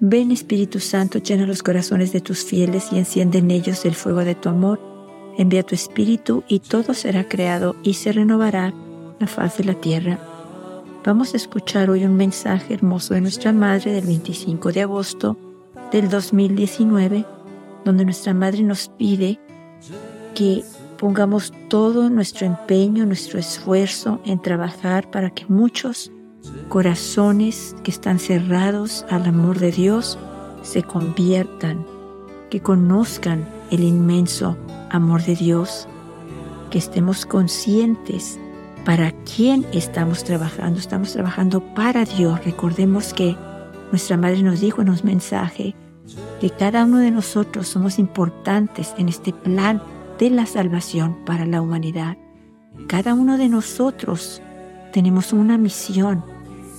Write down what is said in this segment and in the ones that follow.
Ven Espíritu Santo, llena los corazones de tus fieles y enciende en ellos el fuego de tu amor. Envía tu Espíritu y todo será creado y se renovará la faz de la tierra. Vamos a escuchar hoy un mensaje hermoso de nuestra Madre del 25 de agosto del 2019, donde nuestra Madre nos pide que pongamos todo nuestro empeño, nuestro esfuerzo en trabajar para que muchos corazones que están cerrados al amor de Dios se conviertan, que conozcan el inmenso amor de Dios, que estemos conscientes para quién estamos trabajando. Estamos trabajando para Dios. Recordemos que nuestra madre nos dijo en un mensaje que cada uno de nosotros somos importantes en este plan de la salvación para la humanidad. Cada uno de nosotros tenemos una misión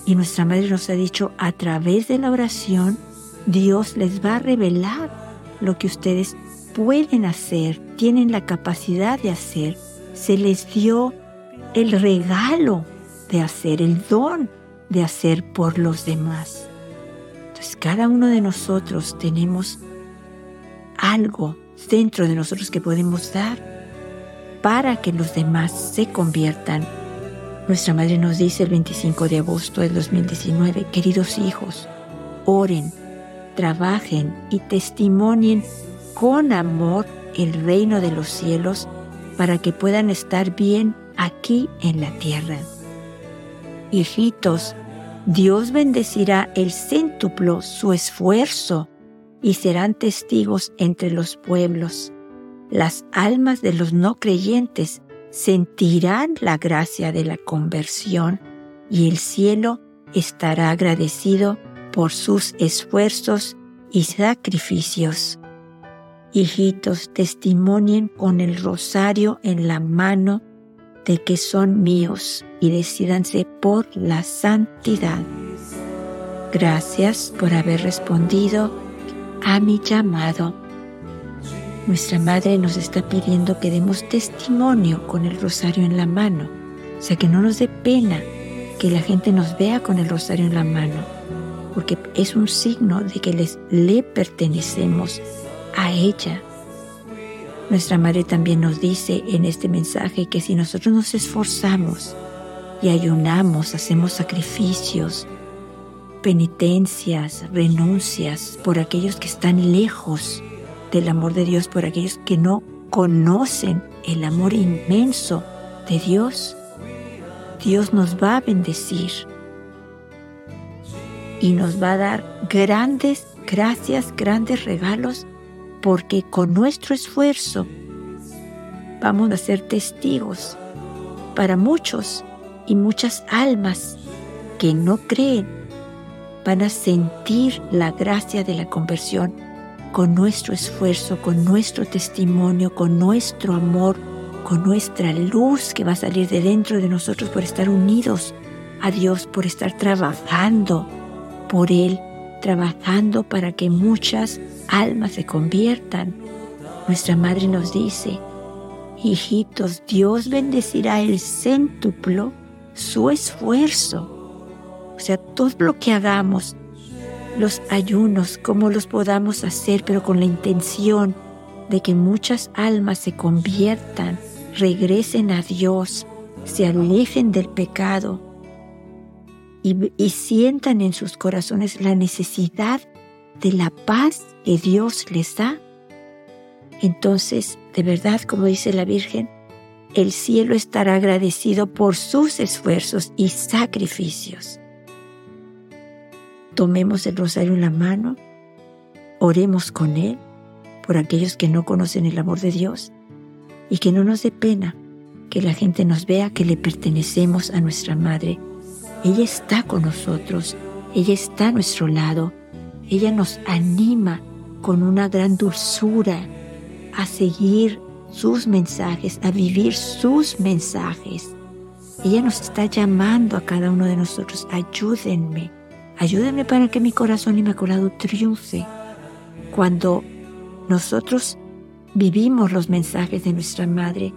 y nuestra madre nos ha dicho a través de la oración, Dios les va a revelar lo que ustedes pueden hacer, tienen la capacidad de hacer. Se les dio el regalo de hacer, el don de hacer por los demás. Entonces cada uno de nosotros tenemos algo dentro de nosotros que podemos dar para que los demás se conviertan. Nuestra madre nos dice el 25 de agosto del 2019, queridos hijos, oren, trabajen y testimonien con amor el reino de los cielos para que puedan estar bien aquí en la tierra. Hijitos, Dios bendecirá el céntuplo su esfuerzo y serán testigos entre los pueblos. Las almas de los no creyentes sentirán la gracia de la conversión y el cielo estará agradecido por sus esfuerzos y sacrificios. Hijitos, testimonien con el rosario en la mano de que son míos y decídanse por la santidad. Gracias por haber respondido a mi llamado. Nuestra Madre nos está pidiendo que demos testimonio con el rosario en la mano, o sea que no nos dé pena que la gente nos vea con el rosario en la mano, porque es un signo de que les, le pertenecemos a ella. Nuestra Madre también nos dice en este mensaje que si nosotros nos esforzamos y ayunamos, hacemos sacrificios, penitencias, renuncias por aquellos que están lejos del amor de Dios, por aquellos que no conocen el amor inmenso de Dios, Dios nos va a bendecir y nos va a dar grandes gracias, grandes regalos, porque con nuestro esfuerzo vamos a ser testigos para muchos y muchas almas que no creen. Van a sentir la gracia de la conversión con nuestro esfuerzo, con nuestro testimonio, con nuestro amor, con nuestra luz que va a salir de dentro de nosotros por estar unidos a Dios, por estar trabajando por Él, trabajando para que muchas almas se conviertan. Nuestra Madre nos dice, hijitos, Dios bendecirá el céntuplo su esfuerzo o sea, todo lo que hagamos, los ayunos, como los podamos hacer, pero con la intención de que muchas almas se conviertan, regresen a Dios, se alejen del pecado y, y sientan en sus corazones la necesidad de la paz que Dios les da. Entonces, de verdad, como dice la Virgen, el cielo estará agradecido por sus esfuerzos y sacrificios tomemos el rosario en la mano, oremos con él por aquellos que no conocen el amor de Dios y que no nos dé pena que la gente nos vea que le pertenecemos a nuestra Madre. Ella está con nosotros, ella está a nuestro lado, ella nos anima con una gran dulzura a seguir sus mensajes, a vivir sus mensajes. Ella nos está llamando a cada uno de nosotros, ayúdenme, Ayúdame para que mi corazón inmaculado triunfe cuando nosotros vivimos los mensajes de nuestra Madre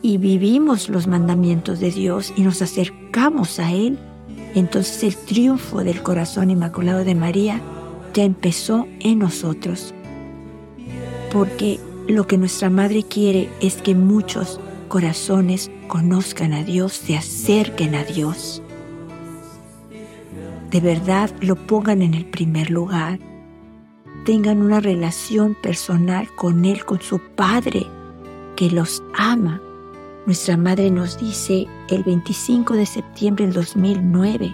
y vivimos los mandamientos de Dios y nos acercamos a Él, entonces el triunfo del corazón inmaculado de María ya empezó en nosotros. Porque lo que nuestra Madre quiere es que muchos corazones conozcan a Dios, se acerquen a Dios. De verdad lo pongan en el primer lugar. Tengan una relación personal con Él, con su Padre, que los ama. Nuestra Madre nos dice el 25 de septiembre del 2009,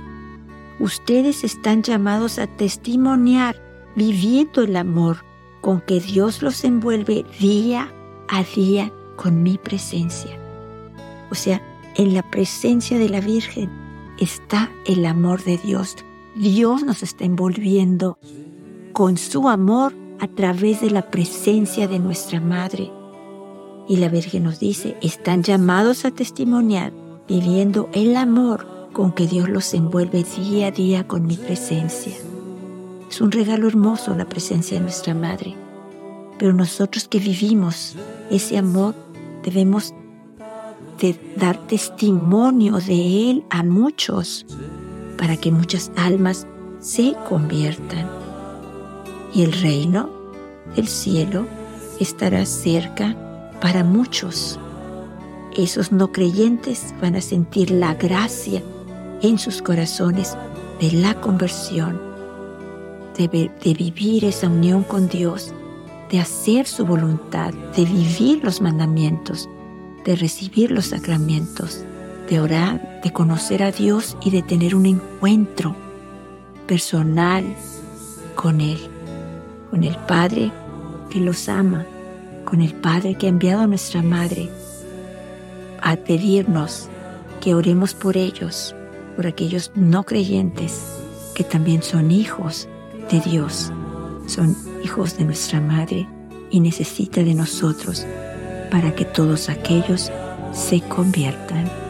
ustedes están llamados a testimoniar viviendo el amor con que Dios los envuelve día a día con mi presencia. O sea, en la presencia de la Virgen está el amor de Dios. Dios nos está envolviendo con su amor a través de la presencia de nuestra Madre. Y la Virgen nos dice, están llamados a testimoniar viviendo el amor con que Dios los envuelve día a día con mi presencia. Es un regalo hermoso la presencia de nuestra Madre, pero nosotros que vivimos ese amor debemos de dar testimonio de Él a muchos para que muchas almas se conviertan. Y el reino del cielo estará cerca para muchos. Esos no creyentes van a sentir la gracia en sus corazones de la conversión, de, de, vivir esa unión con Dios, de hacer su voluntad, de vivir los mandamientos, de recibir los sacramentos, de orar, de conocer a Dios y de tener un encuentro personal con Él, con el Padre que los ama, con el Padre que ha enviado a nuestra Madre a pedirnos que oremos por ellos, por aquellos no creyentes que también son hijos de Dios, son hijos de nuestra Madre y necesita de nosotros para que todos aquellos se conviertan.